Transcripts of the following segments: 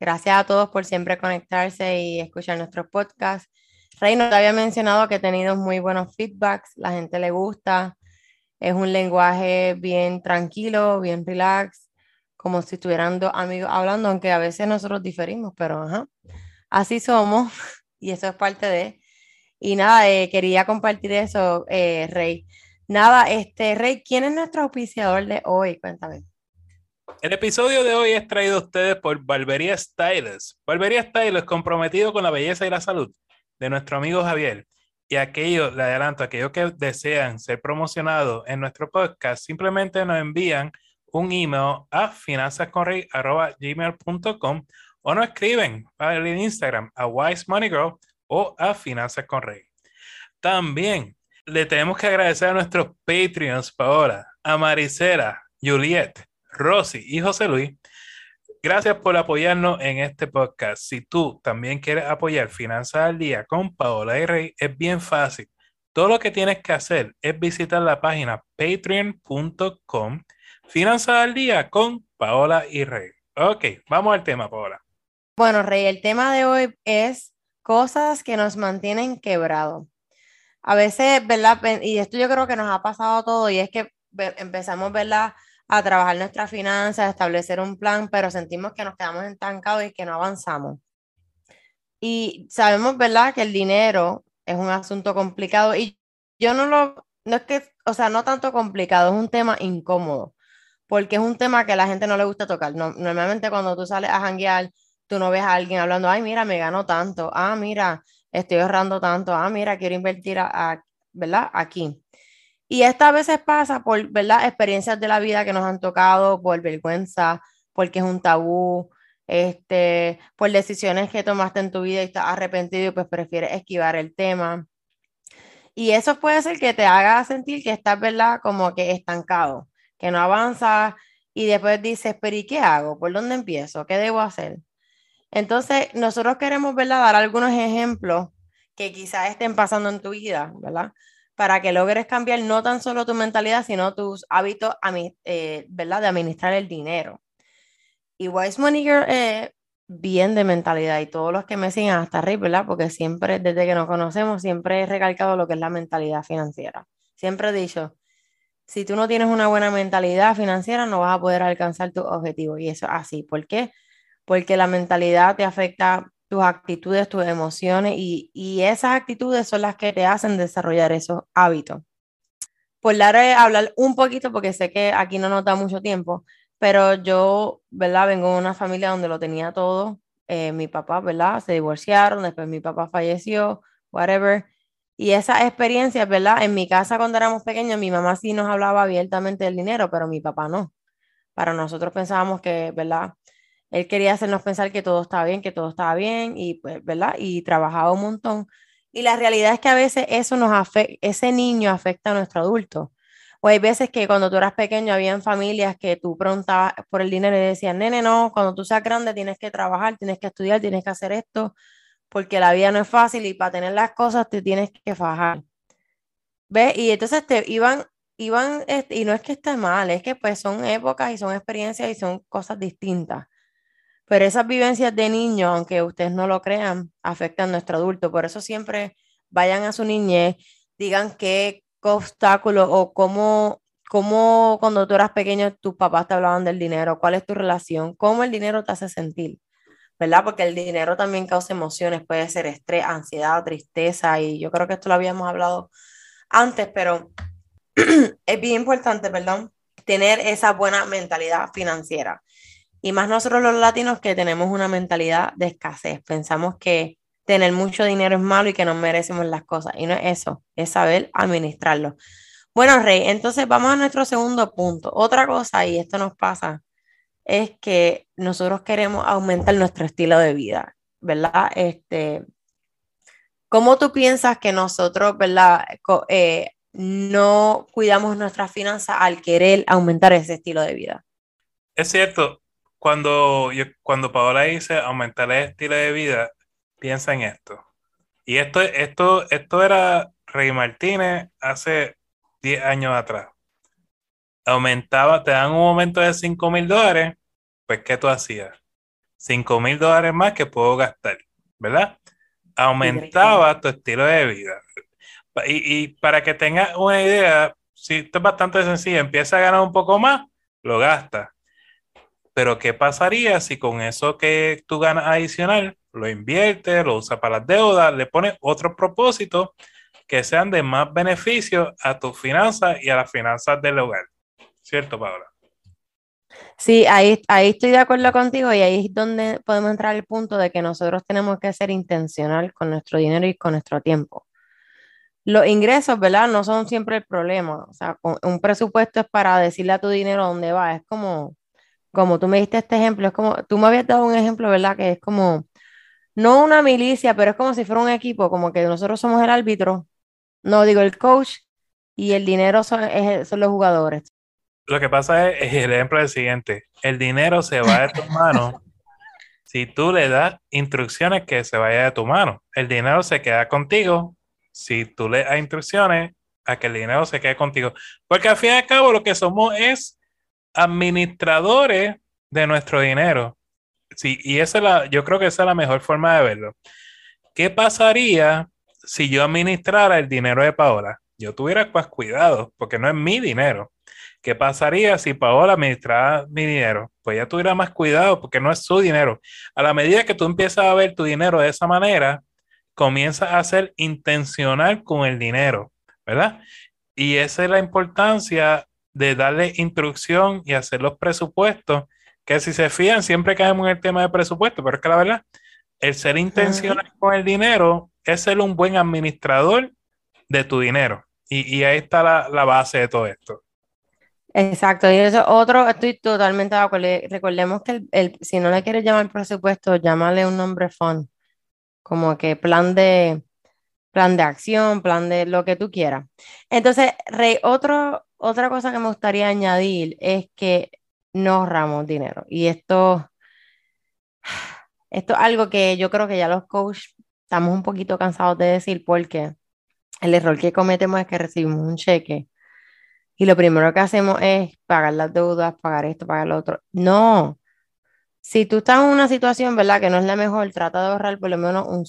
gracias a todos por siempre conectarse y escuchar nuestros podcasts. Rey nos había mencionado que ha tenido muy buenos feedbacks, la gente le gusta. Es un lenguaje bien tranquilo, bien relax, como si estuvieran dos amigos hablando, aunque a veces nosotros diferimos, pero ajá, así somos y eso es parte de. Y nada, eh, quería compartir eso, eh, Rey. Nada, este, Rey, ¿quién es nuestro auspiciador de hoy? Cuéntame. El episodio de hoy es traído a ustedes por Barbería Styles. Barbería Styles comprometido con la belleza y la salud de nuestro amigo Javier. Y aquellos, le adelanto, aquellos que desean ser promocionados en nuestro podcast, simplemente nos envían un email a finanzasconrey.gmail.com o nos escriben en Instagram a Wise Money Girl o a Finanzas. También le tenemos que agradecer a nuestros Patreons para a Maricela, Juliet, Rosy y José Luis. Gracias por apoyarnos en este podcast. Si tú también quieres apoyar Finanzas al Día con Paola y Rey, es bien fácil. Todo lo que tienes que hacer es visitar la página patreon.com Finanzas al Día con Paola y Rey. Ok, vamos al tema, Paola. Bueno, Rey, el tema de hoy es cosas que nos mantienen quebrados. A veces, ¿verdad? Y esto yo creo que nos ha pasado todo y es que empezamos, ¿verdad? A trabajar nuestras finanzas, a establecer un plan, pero sentimos que nos quedamos estancados y que no avanzamos. Y sabemos, ¿verdad? Que el dinero es un asunto complicado y yo no lo, no es que, o sea, no tanto complicado, es un tema incómodo, porque es un tema que a la gente no le gusta tocar. normalmente cuando tú sales a janguear, tú no ves a alguien hablando, ay, mira, me gano tanto, ah, mira, estoy ahorrando tanto, ah, mira, quiero invertir, a, ¿verdad? Aquí. Y esta veces pasa por, ¿verdad? Experiencias de la vida que nos han tocado, por vergüenza, porque es un tabú, este, por decisiones que tomaste en tu vida y estás arrepentido y pues prefieres esquivar el tema. Y eso puede ser que te haga sentir que estás, ¿verdad? Como que estancado, que no avanzas y después dices, pero ¿y qué hago? ¿Por dónde empiezo? ¿Qué debo hacer? Entonces, nosotros queremos, ¿verdad? Dar algunos ejemplos que quizás estén pasando en tu vida, ¿verdad? Para que logres cambiar no tan solo tu mentalidad, sino tus hábitos, eh, ¿verdad? De administrar el dinero. Y Wise Money Girl es bien de mentalidad y todos los que me siguen hasta arriba, ¿verdad? Porque siempre, desde que nos conocemos, siempre he recalcado lo que es la mentalidad financiera. Siempre he dicho, si tú no tienes una buena mentalidad financiera, no vas a poder alcanzar tus objetivos. Y eso es así. ¿Por qué? porque la mentalidad te afecta tus actitudes, tus emociones y, esas actitudes son las que te hacen desarrollar esos hábitos. Por dar a hablar un poquito, porque sé que aquí no nos da mucho tiempo, pero yo, ¿verdad? Vengo de una familia donde lo tenía todo. Eh, mi papá, ¿verdad? Se divorciaron, después mi papá falleció, whatever. Y esa experiencia, ¿verdad? En mi casa cuando éramos pequeños, mi mamá sí nos hablaba abiertamente del dinero, pero mi papá no. Para nosotros pensábamos que, ¿verdad? Él quería hacernos pensar que todo estaba bien, que todo estaba bien y pues, ¿verdad? Y trabajaba un montón. Y la realidad es que a veces eso nos afecta, ese niño afecta a nuestro adulto. O hay veces que cuando tú eras pequeño habían familias que tú preguntabas por el dinero y decían, nene, no, cuando tú seas grande tienes que trabajar, tienes que estudiar, tienes que hacer esto, porque la vida no es fácil y para tener las cosas te tienes que fajar. ¿Ves? Y entonces te iban, iban, este, y no es que esté mal, es que pues son épocas y son experiencias y son cosas distintas. Pero esas vivencias de niño, aunque ustedes no lo crean, afectan a nuestro adulto. Por eso siempre vayan a su niñez, digan qué obstáculo o cómo, cómo cuando tú eras pequeño tus papás te hablaban del dinero, cuál es tu relación, cómo el dinero te hace sentir, ¿verdad? Porque el dinero también causa emociones, puede ser estrés, ansiedad, tristeza, y yo creo que esto lo habíamos hablado antes, pero es bien importante, perdón, tener esa buena mentalidad financiera. Y más nosotros los latinos que tenemos una mentalidad de escasez. Pensamos que tener mucho dinero es malo y que no merecemos las cosas. Y no es eso, es saber administrarlo. Bueno, Rey, entonces vamos a nuestro segundo punto. Otra cosa, y esto nos pasa, es que nosotros queremos aumentar nuestro estilo de vida. ¿verdad? Este, ¿Cómo tú piensas que nosotros, ¿verdad? Eh, no cuidamos nuestras finanzas al querer aumentar ese estilo de vida? Es cierto, cuando, yo, cuando Paola dice aumentar el estilo de vida, piensa en esto. Y esto, esto, esto era Rey Martínez hace 10 años atrás. Aumentaba, te dan un aumento de 5 mil dólares, pues ¿qué tú hacías? 5 mil dólares más que puedo gastar, ¿verdad? Aumentaba tu estilo de vida. Y, y para que tengas una idea, si esto es bastante sencillo, empieza a ganar un poco más, lo gastas. Pero ¿qué pasaría si con eso que tú ganas adicional, lo inviertes, lo usas para las deudas, le pones otros propósitos que sean de más beneficio a tus finanzas y a las finanzas del hogar? ¿Cierto, Paola? Sí, ahí, ahí estoy de acuerdo contigo y ahí es donde podemos entrar al punto de que nosotros tenemos que ser intencional con nuestro dinero y con nuestro tiempo. Los ingresos, ¿verdad? No son siempre el problema. O sea, un presupuesto es para decirle a tu dinero dónde va. Es como, como tú me diste este ejemplo, es como, tú me habías dado un ejemplo, ¿verdad? Que es como, no una milicia, pero es como si fuera un equipo, como que nosotros somos el árbitro, no digo el coach, y el dinero son, son los jugadores. Lo que pasa es, el ejemplo es el siguiente, el dinero se va de tus manos si tú le das instrucciones que se vaya de tu mano. El dinero se queda contigo si tú le das instrucciones a que el dinero se quede contigo. Porque al fin y al cabo lo que somos es administradores de nuestro dinero. Sí, y esa es la, yo creo que esa es la mejor forma de verlo. ¿Qué pasaría si yo administrara el dinero de Paola? Yo tuviera más cuidado, porque no es mi dinero. ¿Qué pasaría si Paola administrara mi dinero? Pues ya tuviera más cuidado porque no es su dinero. A la medida que tú empiezas a ver tu dinero de esa manera, comienzas a ser intencional con el dinero, ¿verdad? Y esa es la importancia de darle instrucción y hacer los presupuestos, que si se fían siempre caemos en el tema de presupuesto, pero es que la verdad, el ser intencional con el dinero es ser un buen administrador de tu dinero. Y, ahí está la, la base de todo esto. Exacto, y eso otro, estoy totalmente de acuerdo. Recordemos que el, si no le quieres llamar presupuesto, llámale un nombre fun, como que plan de, plan de acción, plan de lo que tú quieras. Entonces, Rey, otro, otra cosa que me gustaría añadir es que no ahorramos dinero. Y esto, esto es algo que yo creo que ya los coaches estamos un poquito cansados de decir porque el error que cometemos es que recibimos un cheque y lo primero que hacemos es pagar las deudas, pagar esto, pagar lo otro. No. Si tú estás en una situación, ¿verdad? Que no es la mejor, trata de ahorrar por lo menos un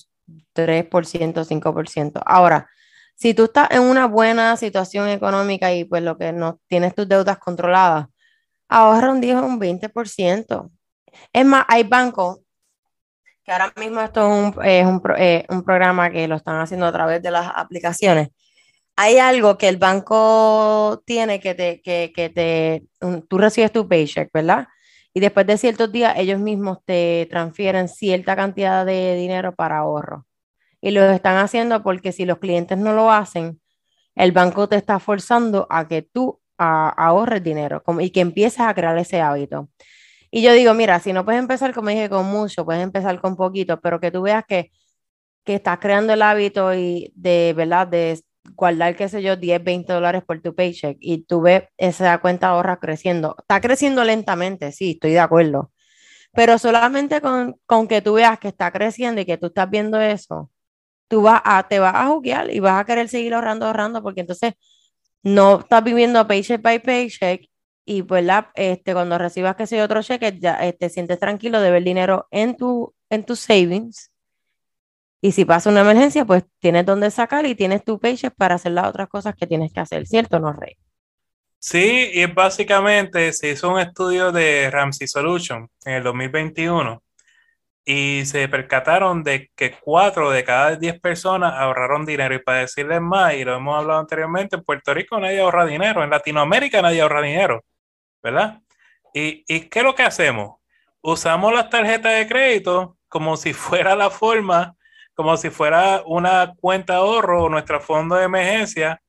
3%, 5%. Ahora, si tú estás en una buena situación económica y pues lo que no tienes tus deudas controladas, ahorra un 10 o un 20%. Es más, hay bancos que ahora mismo esto es un, es un, eh, un programa que lo están haciendo a través de las aplicaciones hay algo que el banco tiene que te, que, que te, tú recibes tu paycheck, ¿verdad? Y después de ciertos días ellos mismos te transfieren cierta cantidad de dinero para ahorro. Y lo están haciendo porque si los clientes no lo hacen, el banco te está forzando a que tú ahorres dinero y que empieces a crear ese hábito. Y yo digo, mira, si no puedes empezar, como dije, con mucho, puedes empezar con poquito, pero que tú veas que, que estás creando el hábito y de, ¿verdad? De guardar, qué sé yo, 10, 20 dólares por tu paycheck y tú ves esa cuenta ahorra creciendo. Está creciendo lentamente, sí, estoy de acuerdo. Pero solamente con, con que tú veas que está creciendo y que tú estás viendo eso, tú vas a, te vas a juguear y vas a querer seguir ahorrando, ahorrando, porque entonces no estás viviendo paycheck by paycheck y pues la, este, cuando recibas que sé otro cheque, ya te este, sientes tranquilo de ver dinero en tu, en tus savings y si pasa una emergencia, pues tienes donde sacar y tienes tu paycheck para hacer las otras cosas que tienes que hacer, ¿cierto, no, Rey? Sí, y básicamente se hizo un estudio de Ramsey Solution en el 2021 y se percataron de que cuatro de cada diez personas ahorraron dinero. Y para decirles más, y lo hemos hablado anteriormente, en Puerto Rico nadie ahorra dinero, en Latinoamérica nadie ahorra dinero, ¿verdad? ¿Y, y qué es lo que hacemos? Usamos las tarjetas de crédito como si fuera la forma como si fuera una cuenta de ahorro o nuestro fondo de emergencia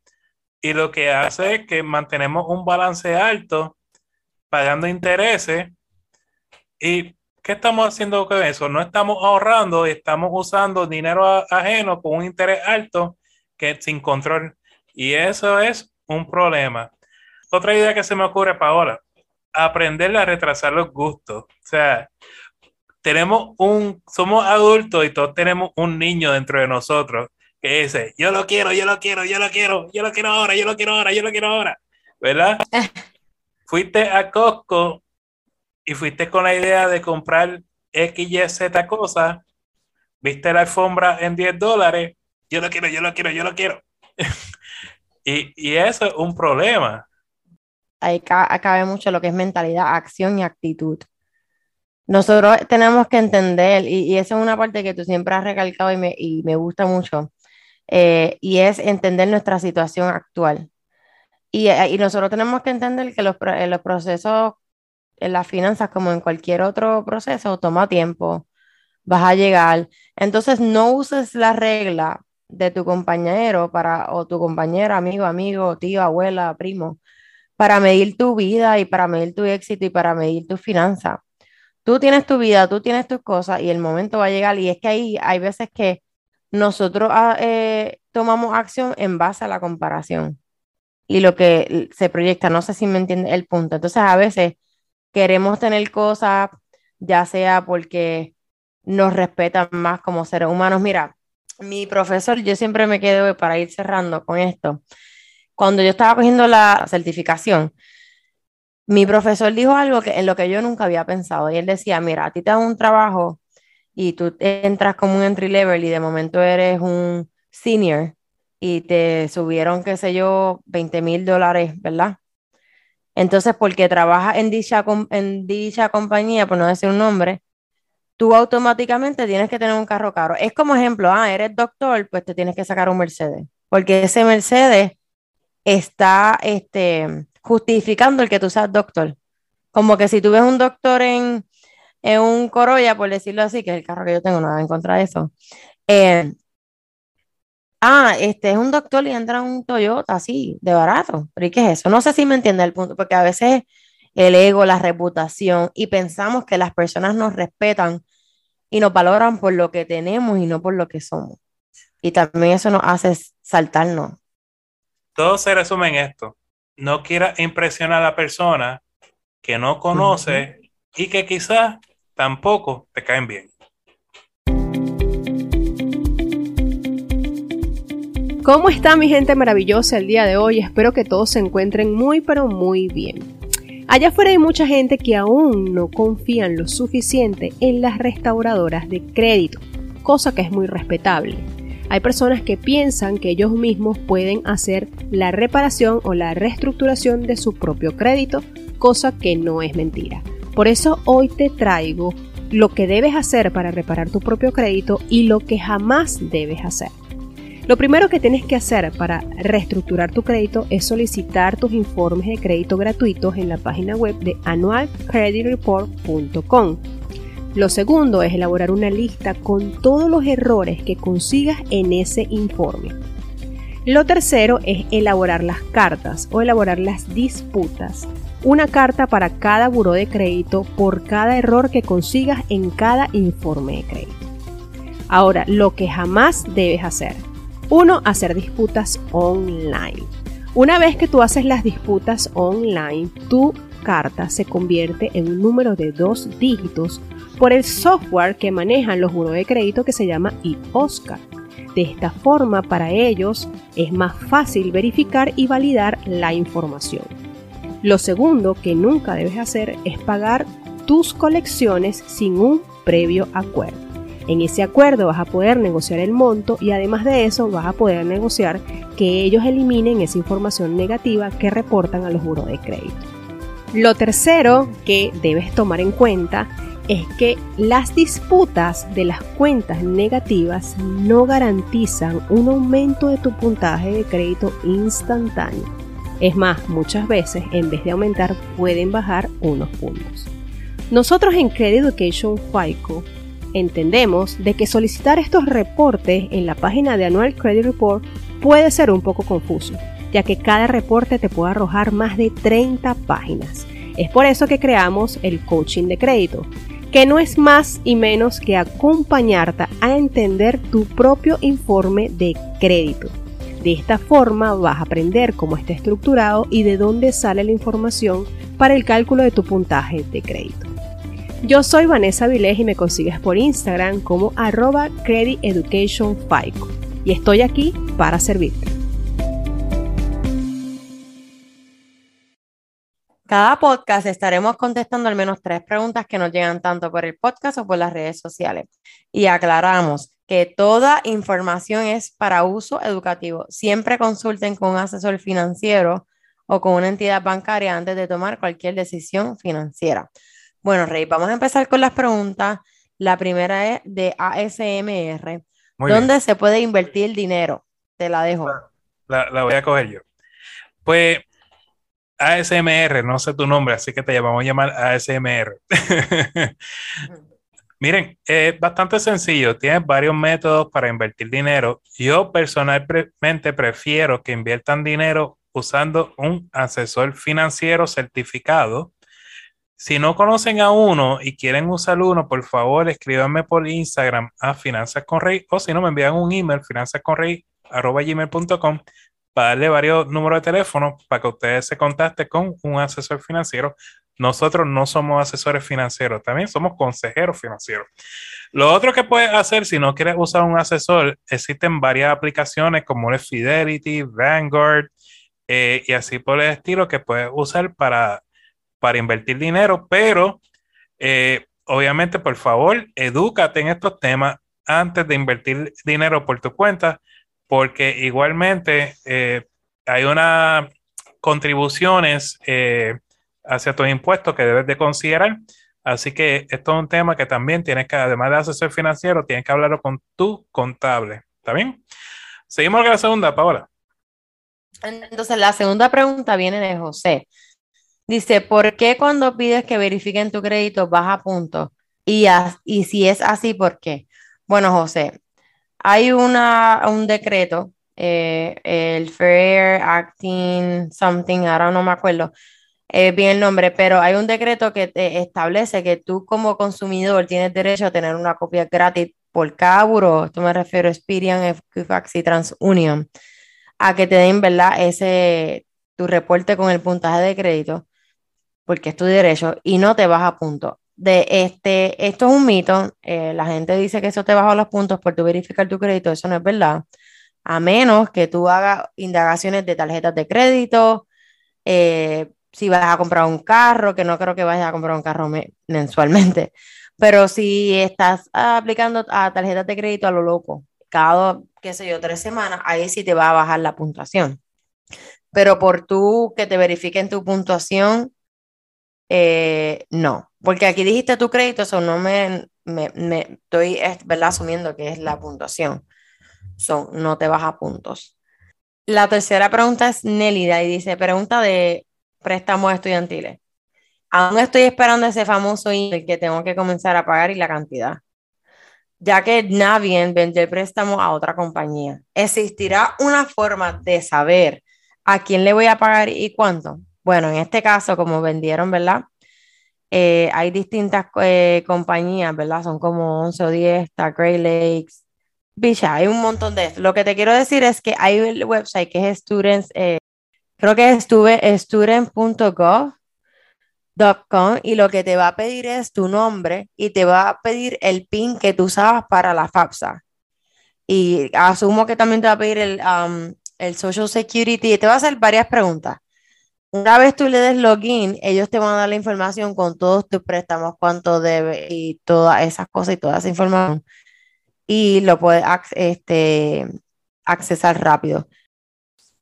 y lo que hace es que mantenemos un balance alto pagando intereses y ¿qué estamos haciendo con eso? No estamos ahorrando, estamos usando dinero ajeno con un interés alto que sin control. Y eso es un problema. Otra idea que se me ocurre, Paola, aprender a retrasar los gustos. O sea, tenemos un, somos adultos y todos tenemos un niño dentro de nosotros que dice, yo lo quiero, yo lo quiero, yo lo quiero, yo lo quiero ahora, yo lo quiero ahora, yo lo quiero ahora, ¿verdad? fuiste a Costco y fuiste con la idea de comprar X, Y, Z cosas, viste la alfombra en 10 dólares, yo lo quiero, yo lo quiero, yo lo quiero. y, y eso es un problema. Ahí cabe mucho lo que es mentalidad, acción y actitud. Nosotros tenemos que entender, y, y esa es una parte que tú siempre has recalcado y me, y me gusta mucho, eh, y es entender nuestra situación actual. Y, eh, y, nosotros tenemos que entender que los, los procesos en las finanzas, como en cualquier otro proceso, toma tiempo, vas a llegar. Entonces, no uses la regla de tu compañero para, o tu compañero, amigo, amigo, tío, abuela, primo, para medir tu vida y para medir tu éxito y para medir tu finanzas. Tú tienes tu vida, tú tienes tus cosas y el momento va a llegar. Y es que ahí hay veces que nosotros ah, eh, tomamos acción en base a la comparación y lo que se proyecta. No sé si me entiende el punto. Entonces, a veces queremos tener cosas, ya sea porque nos respetan más como seres humanos. Mira, mi profesor, yo siempre me quedo para ir cerrando con esto. Cuando yo estaba cogiendo la certificación, mi profesor dijo algo que, en lo que yo nunca había pensado. Y él decía, mira, a ti te dan un trabajo y tú entras como un entry level y de momento eres un senior y te subieron, qué sé yo, 20 mil dólares, ¿verdad? Entonces, porque trabajas en dicha, en dicha compañía, por no decir un nombre, tú automáticamente tienes que tener un carro caro. Es como ejemplo, ah, eres doctor, pues te tienes que sacar un Mercedes, porque ese Mercedes está este, justificando el que tú seas doctor. Como que si tú ves un doctor en, en un Corolla, por decirlo así, que es el carro que yo tengo, nada en contra de eso. Eh, ah, este es un doctor y entra en un Toyota así, de barato. ¿Pero y qué es eso? No sé si me entiende el punto, porque a veces el ego, la reputación, y pensamos que las personas nos respetan y nos valoran por lo que tenemos y no por lo que somos. Y también eso nos hace saltarnos. Todo se resume en esto. No quieras impresionar a la persona que no conoce y que quizás tampoco te caen bien. ¿Cómo está mi gente maravillosa el día de hoy? Espero que todos se encuentren muy pero muy bien. Allá afuera hay mucha gente que aún no confían lo suficiente en las restauradoras de crédito, cosa que es muy respetable. Hay personas que piensan que ellos mismos pueden hacer la reparación o la reestructuración de su propio crédito, cosa que no es mentira. Por eso hoy te traigo lo que debes hacer para reparar tu propio crédito y lo que jamás debes hacer. Lo primero que tienes que hacer para reestructurar tu crédito es solicitar tus informes de crédito gratuitos en la página web de annualcreditreport.com. Lo segundo es elaborar una lista con todos los errores que consigas en ese informe. Lo tercero es elaborar las cartas o elaborar las disputas. Una carta para cada buró de crédito por cada error que consigas en cada informe de crédito. Ahora, lo que jamás debes hacer uno, hacer disputas online. Una vez que tú haces las disputas online, tu carta se convierte en un número de dos dígitos por el software que manejan los buros de crédito que se llama eOscar. De esta forma, para ellos es más fácil verificar y validar la información. Lo segundo que nunca debes hacer es pagar tus colecciones sin un previo acuerdo. En ese acuerdo vas a poder negociar el monto y además de eso vas a poder negociar que ellos eliminen esa información negativa que reportan a los buros de crédito. Lo tercero que debes tomar en cuenta es que las disputas de las cuentas negativas no garantizan un aumento de tu puntaje de crédito instantáneo. Es más, muchas veces en vez de aumentar pueden bajar unos puntos. Nosotros en Credit Education FICO entendemos de que solicitar estos reportes en la página de Annual Credit Report puede ser un poco confuso, ya que cada reporte te puede arrojar más de 30 páginas. Es por eso que creamos el coaching de crédito. que no es más y menos que acompañarte a entender tu propio informe de crédito. De esta forma vas a aprender cómo está estructurado y de dónde sale la información para el cálculo de tu puntaje de crédito. Yo soy Vanessa Vilés y me consigues por Instagram como arroba Credit Education FICO y estoy aquí para servirte. Cada podcast estaremos contestando al menos tres preguntas que nos llegan tanto por el podcast o por las redes sociales. Y aclaramos que toda información es para uso educativo. Siempre consulten con un asesor financiero o con una entidad bancaria antes de tomar cualquier decisión financiera. Bueno, Rey, vamos a empezar con las preguntas. La primera es de ASMR. ¿Dónde se puede invertir dinero? Te la dejo. La, la voy a coger yo. Pues ASMR, no sé tu nombre, así que te llamamos a llamar ASMR. Miren, es bastante sencillo, tienes varios métodos para invertir dinero. Yo personalmente prefiero que inviertan dinero usando un asesor financiero certificado. Si no conocen a uno y quieren usar uno, por favor escríbanme por Instagram a Finanzas con Rey o si no me envían un email finanzasconrey.com para darle varios números de teléfono para que ustedes se contacten con un asesor financiero. Nosotros no somos asesores financieros, también somos consejeros financieros. Lo otro que puedes hacer si no quieres usar un asesor, existen varias aplicaciones como el Fidelity, Vanguard eh, y así por el estilo que puedes usar para, para invertir dinero, pero eh, obviamente por favor, edúcate en estos temas antes de invertir dinero por tu cuenta porque igualmente eh, hay unas contribuciones eh, hacia tus impuestos que debes de considerar. Así que esto es un tema que también tienes que, además de asesor financiero, tienes que hablarlo con tu contable. ¿Está bien? Seguimos con la segunda, Paola. Entonces, la segunda pregunta viene de José. Dice, ¿por qué cuando pides que verifiquen tu crédito baja puntos? Y, y si es así, ¿por qué? Bueno, José, hay una, un decreto, eh, el Fair Acting Something, ahora no me acuerdo eh, bien el nombre, pero hay un decreto que te establece que tú como consumidor tienes derecho a tener una copia gratis por cada buro, esto me refiero a Experian, Equifax y TransUnion, a que te den, ¿verdad? Ese, tu reporte con el puntaje de crédito, porque es tu derecho, y no te baja punto de este, esto es un mito, eh, la gente dice que eso te baja los puntos por tu verificar tu crédito, eso no es verdad, a menos que tú hagas indagaciones de tarjetas de crédito, eh, si vas a comprar un carro, que no creo que vayas a comprar un carro mensualmente, pero si estás aplicando a tarjetas de crédito a lo loco, cada, qué sé yo, tres semanas, ahí sí te va a bajar la puntuación. Pero por tú que te verifiquen tu puntuación, eh, no, porque aquí dijiste tu crédito, eso no me, estoy ¿verdad? asumiendo que es la puntuación. Son, no te baja puntos. La tercera pregunta es Nélida y dice, pregunta de préstamos estudiantiles. Aún estoy esperando ese famoso email que tengo que comenzar a pagar y la cantidad. Ya que Navien vende el préstamo a otra compañía, ¿existirá una forma de saber a quién le voy a pagar y cuánto? Bueno, en este caso, como vendieron, ¿verdad? Eh, hay distintas eh, compañías, ¿verdad? Son como 11 o 10, está Great Lakes, Bicha, hay un montón de esto. Lo que te quiero decir es que hay el website que es students, eh, creo que es student.gov.com y lo que te va a pedir es tu nombre y te va a pedir el PIN que tú usabas para la FAFSA. Y asumo que también te va a pedir el, um, el Social Security y te va a hacer varias preguntas. Una vez tú le des login, ellos te van a dar la información con todos tus préstamos, cuánto debe y todas esas cosas y toda esa información. Y lo puedes este, accesar rápido.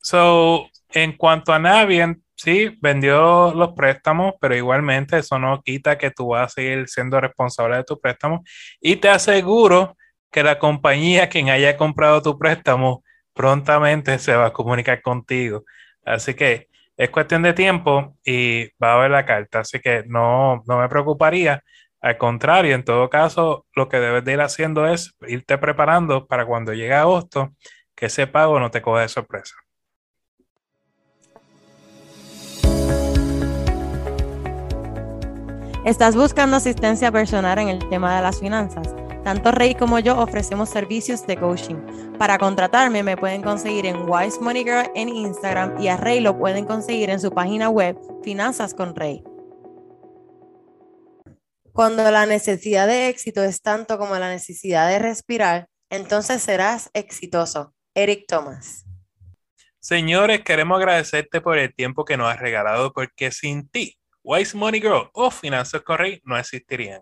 So, en cuanto a Navient, sí, vendió los préstamos, pero igualmente eso no quita que tú vas a seguir siendo responsable de tu préstamo. Y te aseguro que la compañía quien haya comprado tu préstamo prontamente se va a comunicar contigo. Así que es cuestión de tiempo y va a haber la carta, así que no, no me preocuparía. Al contrario, en todo caso, lo que debes de ir haciendo es irte preparando para cuando llegue agosto, que ese pago no te coja de sorpresa. ¿Estás buscando asistencia personal en el tema de las finanzas? Tanto Rey como yo ofrecemos servicios de coaching. Para contratarme me pueden conseguir en Wise Money Girl en Instagram y a Rey lo pueden conseguir en su página web Finanzas con Rey. Cuando la necesidad de éxito es tanto como la necesidad de respirar, entonces serás exitoso. Eric Thomas. Señores, queremos agradecerte por el tiempo que nos has regalado porque sin ti Wise Money Girl o Finanzas Correy no existirían.